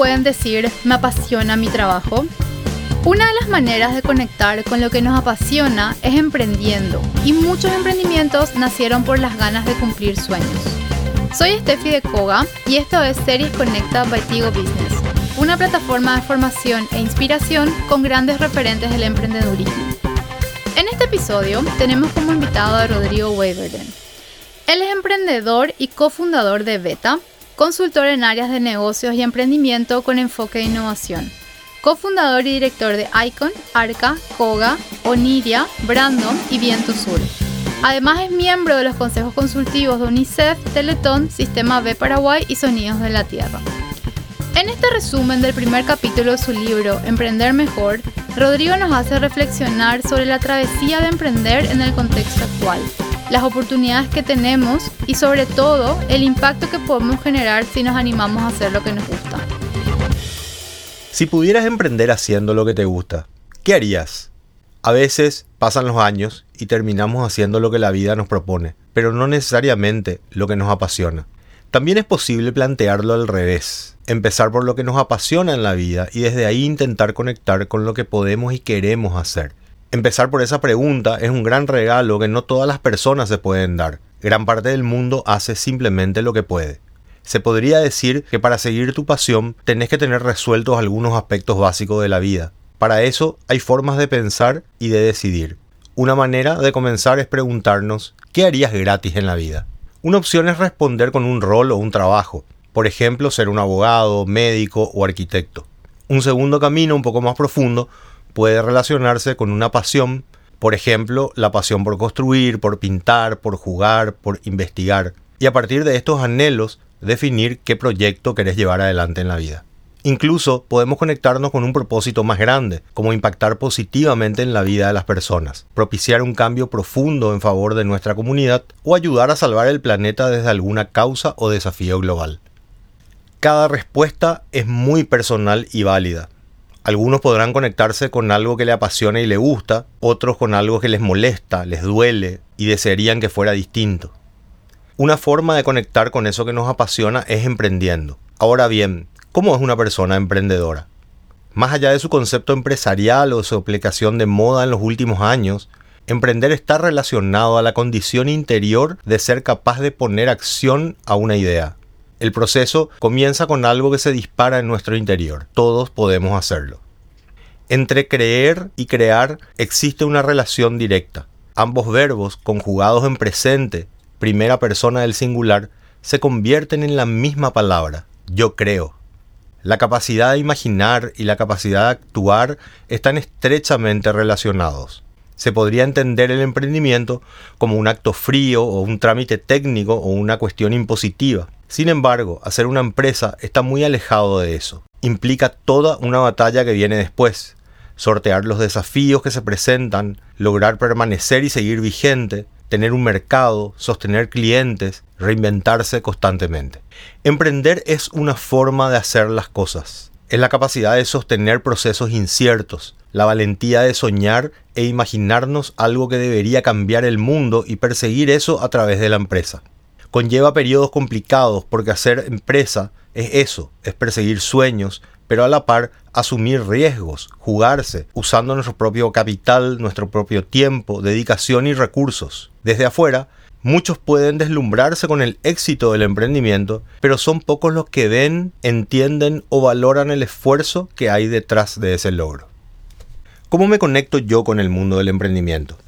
pueden decir me apasiona mi trabajo? Una de las maneras de conectar con lo que nos apasiona es emprendiendo y muchos emprendimientos nacieron por las ganas de cumplir sueños. Soy Steffi de Koga y esto es Series Conecta by Tigo Business, una plataforma de formación e inspiración con grandes referentes del emprendedurismo. En este episodio tenemos como invitado a Rodrigo Waverden. Él es emprendedor y cofundador de Beta, consultor en áreas de negocios y emprendimiento con enfoque de innovación cofundador y director de Icon, Arca, Koga, Oniria, Brandon y Viento Sur. Además es miembro de los consejos consultivos de UNICEF, Teletón, Sistema B Paraguay y Sonidos de la Tierra. En este resumen del primer capítulo de su libro Emprender Mejor, Rodrigo nos hace reflexionar sobre la travesía de emprender en el contexto actual, las oportunidades que tenemos y sobre todo el impacto que podemos generar si nos animamos a hacer lo que nos gusta. Si pudieras emprender haciendo lo que te gusta, ¿qué harías? A veces pasan los años y terminamos haciendo lo que la vida nos propone, pero no necesariamente lo que nos apasiona. También es posible plantearlo al revés, empezar por lo que nos apasiona en la vida y desde ahí intentar conectar con lo que podemos y queremos hacer. Empezar por esa pregunta es un gran regalo que no todas las personas se pueden dar. Gran parte del mundo hace simplemente lo que puede. Se podría decir que para seguir tu pasión tenés que tener resueltos algunos aspectos básicos de la vida. Para eso hay formas de pensar y de decidir. Una manera de comenzar es preguntarnos ¿qué harías gratis en la vida? Una opción es responder con un rol o un trabajo, por ejemplo ser un abogado, médico o arquitecto. Un segundo camino un poco más profundo puede relacionarse con una pasión, por ejemplo la pasión por construir, por pintar, por jugar, por investigar. Y a partir de estos anhelos definir qué proyecto querés llevar adelante en la vida. Incluso podemos conectarnos con un propósito más grande, como impactar positivamente en la vida de las personas, propiciar un cambio profundo en favor de nuestra comunidad o ayudar a salvar el planeta desde alguna causa o desafío global. Cada respuesta es muy personal y válida. Algunos podrán conectarse con algo que le apasiona y le gusta, otros con algo que les molesta, les duele y desearían que fuera distinto. Una forma de conectar con eso que nos apasiona es emprendiendo. Ahora bien, ¿cómo es una persona emprendedora? Más allá de su concepto empresarial o su aplicación de moda en los últimos años, emprender está relacionado a la condición interior de ser capaz de poner acción a una idea. El proceso comienza con algo que se dispara en nuestro interior. Todos podemos hacerlo. Entre creer y crear existe una relación directa. Ambos verbos, conjugados en presente, primera persona del singular se convierten en la misma palabra, yo creo. La capacidad de imaginar y la capacidad de actuar están estrechamente relacionados. Se podría entender el emprendimiento como un acto frío o un trámite técnico o una cuestión impositiva. Sin embargo, hacer una empresa está muy alejado de eso. Implica toda una batalla que viene después. Sortear los desafíos que se presentan, lograr permanecer y seguir vigente, tener un mercado, sostener clientes, reinventarse constantemente. Emprender es una forma de hacer las cosas. Es la capacidad de sostener procesos inciertos, la valentía de soñar e imaginarnos algo que debería cambiar el mundo y perseguir eso a través de la empresa. Conlleva periodos complicados porque hacer empresa es eso, es perseguir sueños, pero a la par asumir riesgos, jugarse, usando nuestro propio capital, nuestro propio tiempo, dedicación y recursos. Desde afuera, muchos pueden deslumbrarse con el éxito del emprendimiento, pero son pocos los que ven, entienden o valoran el esfuerzo que hay detrás de ese logro. ¿Cómo me conecto yo con el mundo del emprendimiento?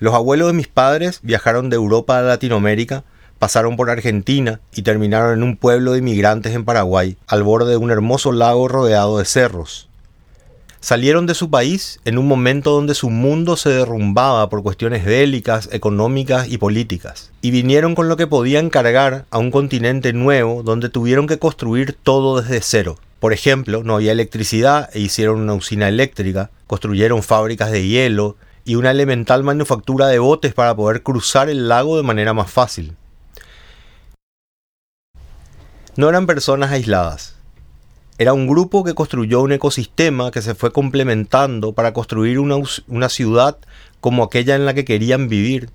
Los abuelos de mis padres viajaron de Europa a Latinoamérica pasaron por Argentina y terminaron en un pueblo de inmigrantes en Paraguay, al borde de un hermoso lago rodeado de cerros. Salieron de su país en un momento donde su mundo se derrumbaba por cuestiones bélicas, económicas y políticas, y vinieron con lo que podían cargar a un continente nuevo donde tuvieron que construir todo desde cero. Por ejemplo, no había electricidad e hicieron una usina eléctrica, construyeron fábricas de hielo y una elemental manufactura de botes para poder cruzar el lago de manera más fácil. No eran personas aisladas. Era un grupo que construyó un ecosistema que se fue complementando para construir una, ciudad como aquella en la que querían vivir.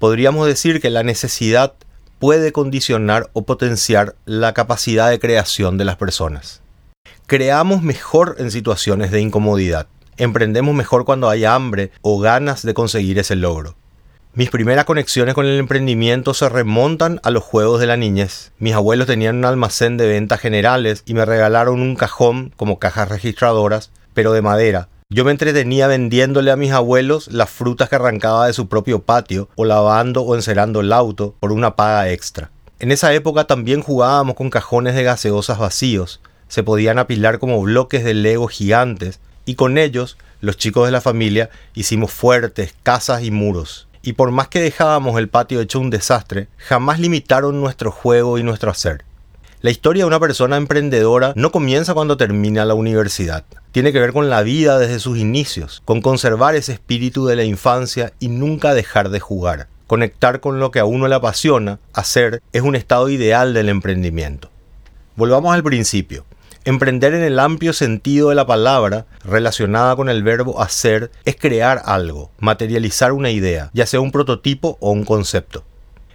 Podríamos decir que la necesidad puede condicionar o potenciar la capacidad de creación de las personas. Creamos mejor en situaciones de incomodidad. Emprendemos mejor cuando hay hambre o ganas de conseguir ese logro. Mis primeras conexiones con el emprendimiento se remontan a los juegos de la niñez. Mis abuelos tenían un almacén de ventas generales y me regalaron un cajón como cajas registradoras, pero de madera. Yo me entretenía vendiéndole a mis abuelos las frutas que arrancaba de su propio patio o lavando o encerando el auto por una paga extra. En esa época también jugábamos con cajones de gaseosas vacíos. Se podían apilar como bloques de Lego gigantes y con ellos los chicos de la familia hicimos fuertes, casas y muros y por más que dejábamos el patio hecho un desastre, jamás limitaron nuestro juego y nuestro hacer. La historia de una persona emprendedora no comienza cuando termina la universidad. Tiene que ver con la vida desde sus inicios, con conservar ese espíritu de la infancia y nunca dejar de jugar. Conectar con lo que a uno le apasiona, hacer, es un estado ideal del emprendimiento. Volvamos al principio. Emprender en el amplio sentido de la palabra, relacionada con el verbo hacer, es crear algo, materializar una idea, ya sea un prototipo o un concepto.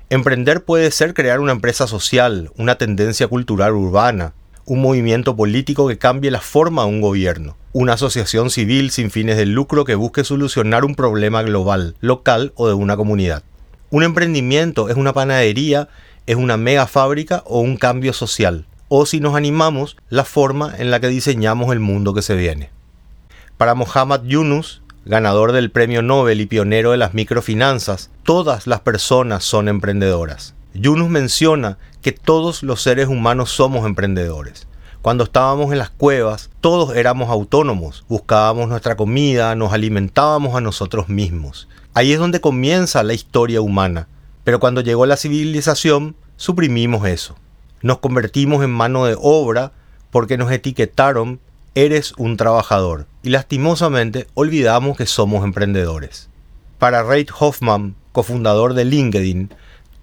Emprender puede ser crear una empresa social, una tendencia cultural urbana, un movimiento político que cambie la forma de un gobierno, una asociación civil sin fines de lucro que busque solucionar un problema global, local o de una comunidad. Un emprendimiento es una panadería, es una mega fábrica o un cambio social o si nos animamos, la forma en la que diseñamos el mundo que se viene. Para Mohammad Yunus, ganador del premio Nobel y pionero de las microfinanzas, todas las personas son emprendedoras. Yunus menciona que todos los seres humanos somos emprendedores. Cuando estábamos en las cuevas, todos éramos autónomos, buscábamos nuestra comida, nos alimentábamos a nosotros mismos. Ahí es donde comienza la historia humana. Pero cuando llegó la civilización, suprimimos eso nos convertimos en mano de obra porque nos etiquetaron eres un trabajador y lastimosamente olvidamos que somos emprendedores. Para Reid Hoffman, cofundador de LinkedIn,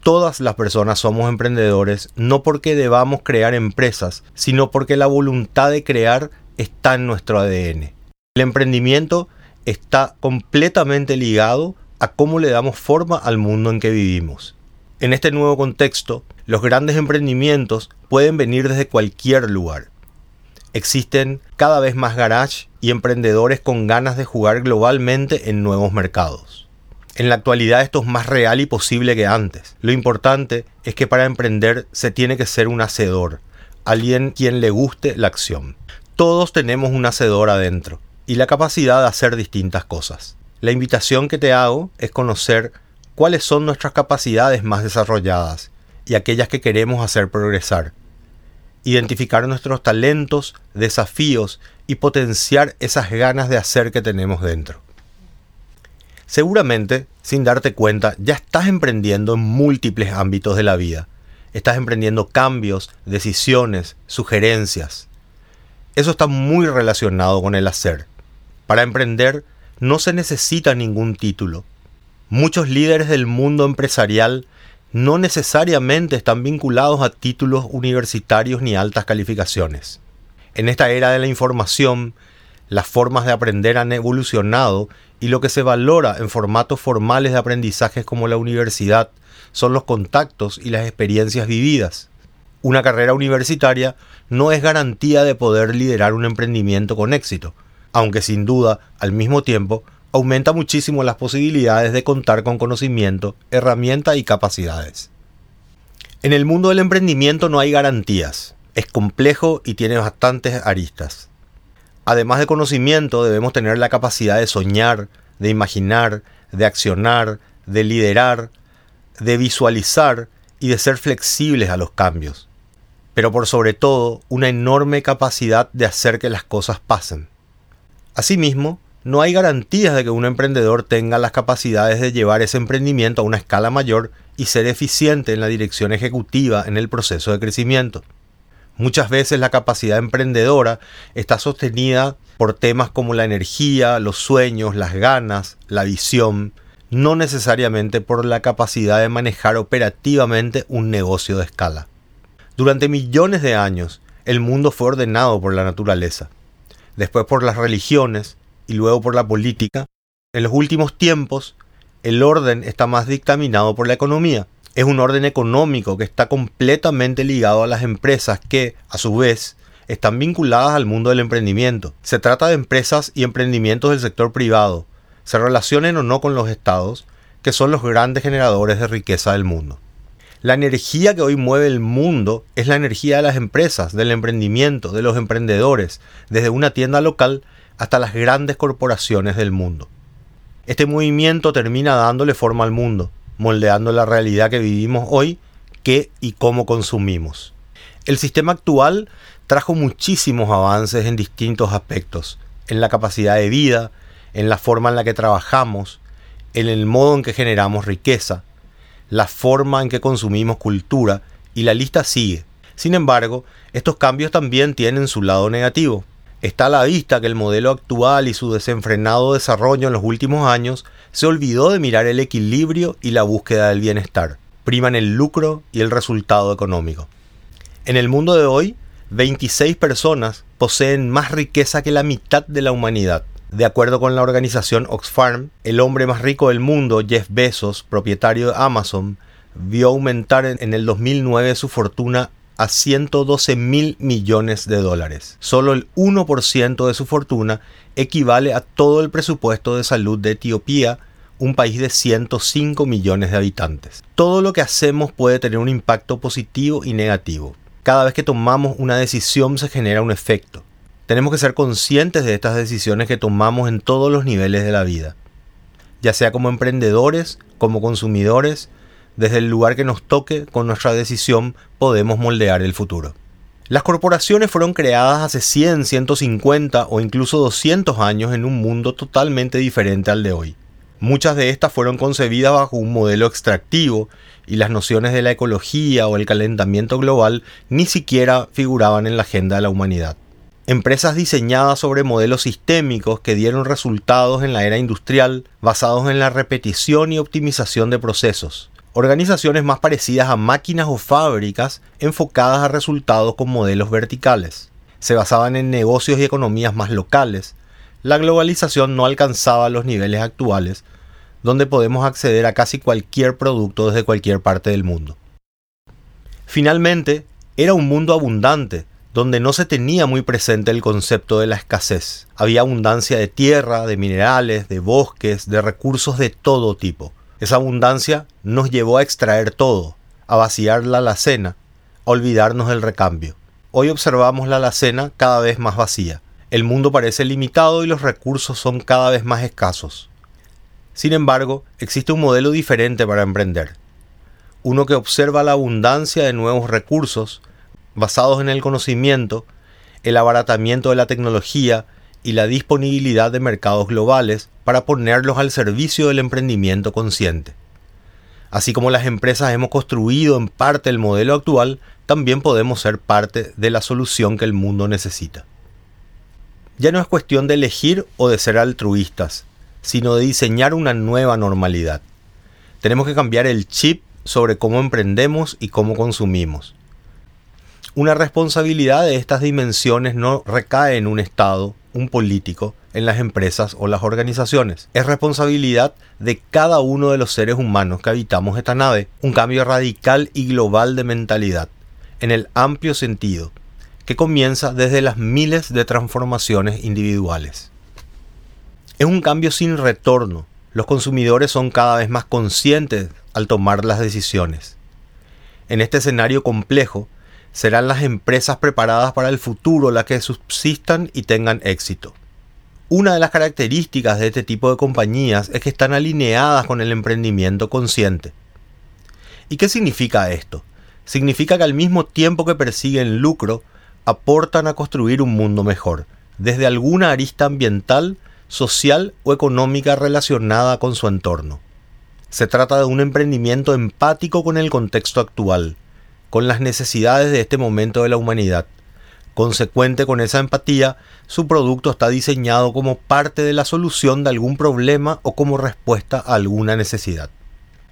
todas las personas somos emprendedores no porque debamos crear empresas, sino porque la voluntad de crear está en nuestro ADN. El emprendimiento está completamente ligado a cómo le damos forma al mundo en que vivimos. En este nuevo contexto, los grandes emprendimientos pueden venir desde cualquier lugar. Existen cada vez más garage y emprendedores con ganas de jugar globalmente en nuevos mercados. En la actualidad esto es más real y posible que antes. Lo importante es que para emprender se tiene que ser un hacedor, alguien quien le guste la acción. Todos tenemos un hacedor adentro y la capacidad de hacer distintas cosas. La invitación que te hago es conocer cuáles son nuestras capacidades más desarrolladas y aquellas que queremos hacer progresar. Identificar nuestros talentos, desafíos y potenciar esas ganas de hacer que tenemos dentro. Seguramente, sin darte cuenta, ya estás emprendiendo en múltiples ámbitos de la vida. Estás emprendiendo cambios, decisiones, sugerencias. Eso está muy relacionado con el hacer. Para emprender no se necesita ningún título, Muchos líderes del mundo empresarial no necesariamente están vinculados a títulos universitarios ni altas calificaciones. En esta era de la información, las formas de aprender han evolucionado y lo que se valora en formatos formales de aprendizajes como la universidad son los contactos y las experiencias vividas. Una carrera universitaria no es garantía de poder liderar un emprendimiento con éxito, aunque sin duda, al mismo tiempo, aumenta muchísimo las posibilidades de contar con conocimiento, herramientas y capacidades. En el mundo del emprendimiento no hay garantías, es complejo y tiene bastantes aristas. Además de conocimiento debemos tener la capacidad de soñar, de imaginar, de accionar, de liderar, de visualizar y de ser flexibles a los cambios. Pero por sobre todo, una enorme capacidad de hacer que las cosas pasen. Asimismo, no hay garantías de que un emprendedor tenga las capacidades de llevar ese emprendimiento a una escala mayor y ser eficiente en la dirección ejecutiva en el proceso de crecimiento. Muchas veces la capacidad emprendedora está sostenida por temas como la energía, los sueños, las ganas, la visión, no necesariamente por la capacidad de manejar operativamente un negocio de escala. Durante millones de años, el mundo fue ordenado por la naturaleza, después por las religiones, y luego por la política, en los últimos tiempos el orden está más dictaminado por la economía. Es un orden económico que está completamente ligado a las empresas que, a su vez, están vinculadas al mundo del emprendimiento. Se trata de empresas y emprendimientos del sector privado, se relacionen o no con los estados, que son los grandes generadores de riqueza del mundo. La energía que hoy mueve el mundo es la energía de las empresas, del emprendimiento, de los emprendedores, desde una tienda local hasta las grandes corporaciones del mundo. Este movimiento termina dándole forma al mundo, moldeando la realidad que vivimos hoy, qué y cómo consumimos. El sistema actual trajo muchísimos avances en distintos aspectos, en la capacidad de vida, en la forma en la que trabajamos, en el modo en que generamos riqueza, la forma en que consumimos cultura, y la lista sigue. Sin embargo, estos cambios también tienen su lado negativo. Está a la vista que el modelo actual y su desenfrenado desarrollo en los últimos años se olvidó de mirar el equilibrio y la búsqueda del bienestar. Priman el lucro y el resultado económico. En el mundo de hoy, 26 personas poseen más riqueza que la mitad de la humanidad. De acuerdo con la organización Oxfam, el hombre más rico del mundo, Jeff Bezos, propietario de Amazon, vio aumentar en el 2009 su fortuna a 112 mil millones de dólares. Solo el 1% de su fortuna equivale a todo el presupuesto de salud de Etiopía, un país de 105 millones de habitantes. Todo lo que hacemos puede tener un impacto positivo y negativo. Cada vez que tomamos una decisión se genera un efecto. Tenemos que ser conscientes de estas decisiones que tomamos en todos los niveles de la vida, ya sea como emprendedores, como consumidores, desde el lugar que nos toque, con nuestra decisión podemos moldear el futuro. Las corporaciones fueron creadas hace 100, 150 o incluso 200 años en un mundo totalmente diferente al de hoy. Muchas de estas fueron concebidas bajo un modelo extractivo y las nociones de la ecología o el calentamiento global ni siquiera figuraban en la agenda de la humanidad. Empresas diseñadas sobre modelos sistémicos que dieron resultados en la era industrial basados en la repetición y optimización de procesos organizaciones más parecidas a máquinas o fábricas enfocadas a resultados con modelos verticales. Se basaban en negocios y economías más locales. La globalización no alcanzaba los niveles actuales, donde podemos acceder a casi cualquier producto desde cualquier parte del mundo. Finalmente, era un mundo abundante, donde no se tenía muy presente el concepto de la escasez. Había abundancia de tierra, de minerales, de bosques, de recursos de todo tipo. Esa abundancia nos llevó a extraer todo, a vaciar la alacena, a olvidarnos del recambio. Hoy observamos la alacena cada vez más vacía. El mundo parece limitado y los recursos son cada vez más escasos. Sin embargo, existe un modelo diferente para emprender. Uno que observa la abundancia de nuevos recursos basados en el conocimiento, el abaratamiento de la tecnología y la disponibilidad de mercados globales para ponerlos al servicio del emprendimiento consciente. Así como las empresas hemos construido en parte el modelo actual, también podemos ser parte de la solución que el mundo necesita. Ya no es cuestión de elegir o de ser altruistas, sino de diseñar una nueva normalidad. Tenemos que cambiar el chip sobre cómo emprendemos y cómo consumimos. Una responsabilidad de estas dimensiones no recae en un Estado un político en las empresas o las organizaciones. Es responsabilidad de cada uno de los seres humanos que habitamos esta nave un cambio radical y global de mentalidad, en el amplio sentido, que comienza desde las miles de transformaciones individuales. Es un cambio sin retorno. Los consumidores son cada vez más conscientes al tomar las decisiones. En este escenario complejo, serán las empresas preparadas para el futuro las que subsistan y tengan éxito. Una de las características de este tipo de compañías es que están alineadas con el emprendimiento consciente. ¿Y qué significa esto? Significa que al mismo tiempo que persiguen lucro, aportan a construir un mundo mejor, desde alguna arista ambiental, social o económica relacionada con su entorno. Se trata de un emprendimiento empático con el contexto actual, con las necesidades de este momento de la humanidad. Consecuente con esa empatía, su producto está diseñado como parte de la solución de algún problema o como respuesta a alguna necesidad.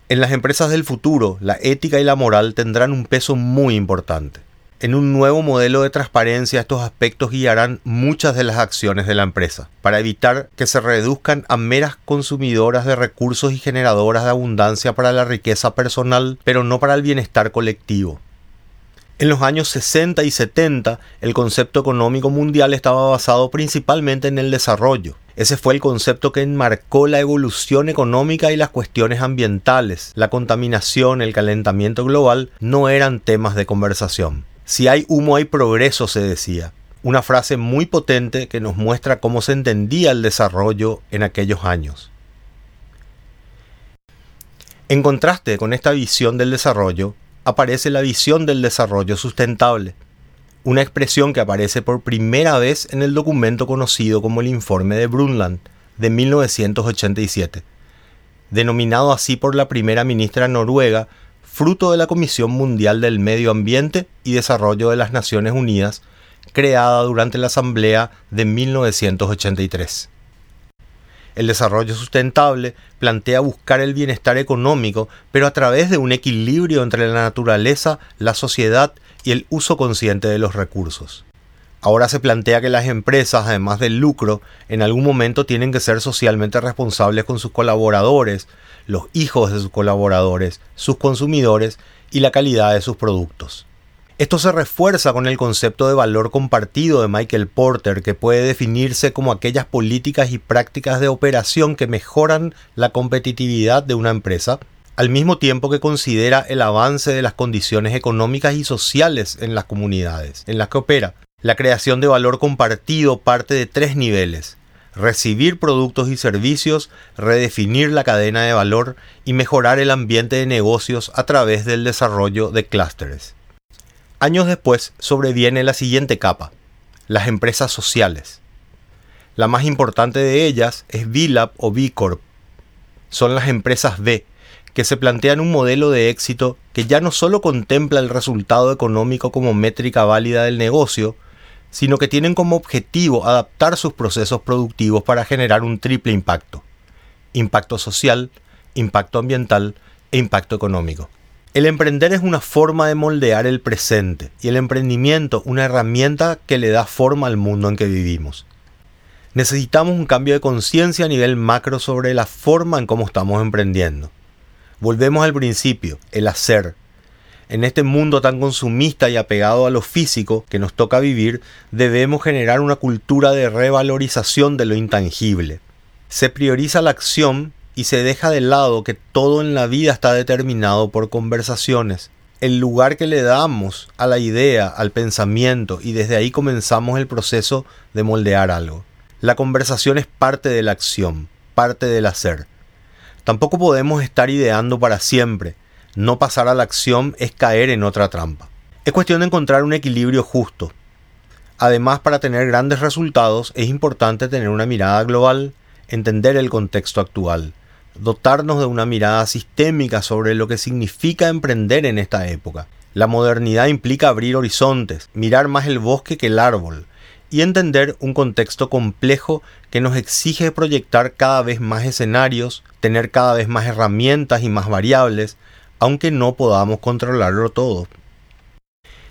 En las empresas del futuro, la ética y la moral tendrán un peso muy importante. En un nuevo modelo de transparencia estos aspectos guiarán muchas de las acciones de la empresa, para evitar que se reduzcan a meras consumidoras de recursos y generadoras de abundancia para la riqueza personal, pero no para el bienestar colectivo. En los años 60 y 70, el concepto económico mundial estaba basado principalmente en el desarrollo. Ese fue el concepto que enmarcó la evolución económica y las cuestiones ambientales. La contaminación, el calentamiento global no eran temas de conversación. Si hay humo hay progreso, se decía. Una frase muy potente que nos muestra cómo se entendía el desarrollo en aquellos años. En contraste con esta visión del desarrollo, aparece la visión del desarrollo sustentable, una expresión que aparece por primera vez en el documento conocido como el Informe de Brundtland de 1987, denominado así por la primera ministra noruega, fruto de la Comisión Mundial del Medio Ambiente y Desarrollo de las Naciones Unidas, creada durante la Asamblea de 1983. El desarrollo sustentable plantea buscar el bienestar económico, pero a través de un equilibrio entre la naturaleza, la sociedad y el uso consciente de los recursos. Ahora se plantea que las empresas, además del lucro, en algún momento tienen que ser socialmente responsables con sus colaboradores, los hijos de sus colaboradores, sus consumidores y la calidad de sus productos. Esto se refuerza con el concepto de valor compartido de Michael Porter, que puede definirse como aquellas políticas y prácticas de operación que mejoran la competitividad de una empresa, al mismo tiempo que considera el avance de las condiciones económicas y sociales en las comunidades en las que opera. La creación de valor compartido parte de tres niveles. Recibir productos y servicios, redefinir la cadena de valor y mejorar el ambiente de negocios a través del desarrollo de clústeres. Años después sobreviene la siguiente capa, las empresas sociales. La más importante de ellas es VLAB o B Corp. Son las empresas B, que se plantean un modelo de éxito que ya no solo contempla el resultado económico como métrica válida del negocio, sino que tienen como objetivo adaptar sus procesos productivos para generar un triple impacto. Impacto social, impacto ambiental e impacto económico. El emprender es una forma de moldear el presente y el emprendimiento una herramienta que le da forma al mundo en que vivimos. Necesitamos un cambio de conciencia a nivel macro sobre la forma en cómo estamos emprendiendo. Volvemos al principio, el hacer. En este mundo tan consumista y apegado a lo físico que nos toca vivir, debemos generar una cultura de revalorización de lo intangible. Se prioriza la acción y se deja de lado que todo en la vida está determinado por conversaciones. El lugar que le damos a la idea, al pensamiento, y desde ahí comenzamos el proceso de moldear algo. La conversación es parte de la acción, parte del hacer. Tampoco podemos estar ideando para siempre. No pasar a la acción es caer en otra trampa. Es cuestión de encontrar un equilibrio justo. Además, para tener grandes resultados es importante tener una mirada global, entender el contexto actual, dotarnos de una mirada sistémica sobre lo que significa emprender en esta época. La modernidad implica abrir horizontes, mirar más el bosque que el árbol, y entender un contexto complejo que nos exige proyectar cada vez más escenarios, tener cada vez más herramientas y más variables, aunque no podamos controlarlo todo.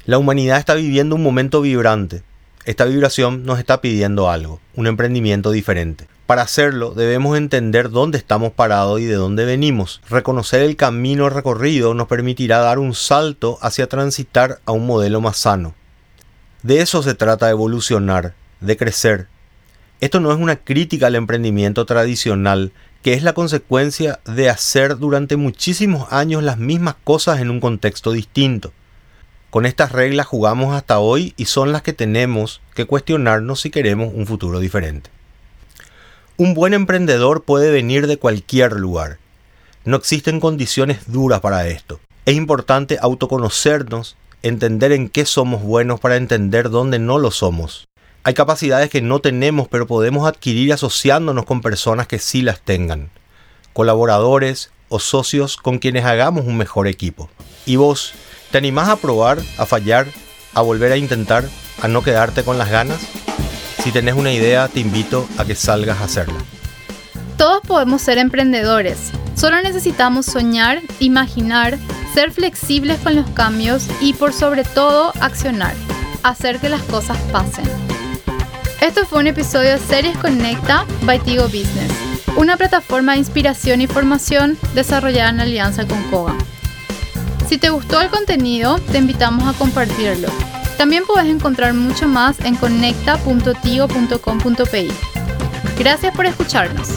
La humanidad está viviendo un momento vibrante. Esta vibración nos está pidiendo algo, un emprendimiento diferente. Para hacerlo debemos entender dónde estamos parados y de dónde venimos. Reconocer el camino recorrido nos permitirá dar un salto hacia transitar a un modelo más sano. De eso se trata evolucionar, de crecer. Esto no es una crítica al emprendimiento tradicional, que es la consecuencia de hacer durante muchísimos años las mismas cosas en un contexto distinto. Con estas reglas jugamos hasta hoy y son las que tenemos que cuestionarnos si queremos un futuro diferente. Un buen emprendedor puede venir de cualquier lugar. No existen condiciones duras para esto. Es importante autoconocernos, entender en qué somos buenos para entender dónde no lo somos. Hay capacidades que no tenemos pero podemos adquirir asociándonos con personas que sí las tengan. Colaboradores o socios con quienes hagamos un mejor equipo. ¿Y vos, te animás a probar, a fallar, a volver a intentar, a no quedarte con las ganas? Si tenés una idea, te invito a que salgas a hacerla. Todos podemos ser emprendedores. Solo necesitamos soñar, imaginar, ser flexibles con los cambios y por sobre todo accionar, hacer que las cosas pasen. Esto fue un episodio de Series Conecta by Tigo Business, una plataforma de inspiración y formación desarrollada en alianza con Koga. Si te gustó el contenido, te invitamos a compartirlo. También puedes encontrar mucho más en conecta.tigo.com.pi. Gracias por escucharnos.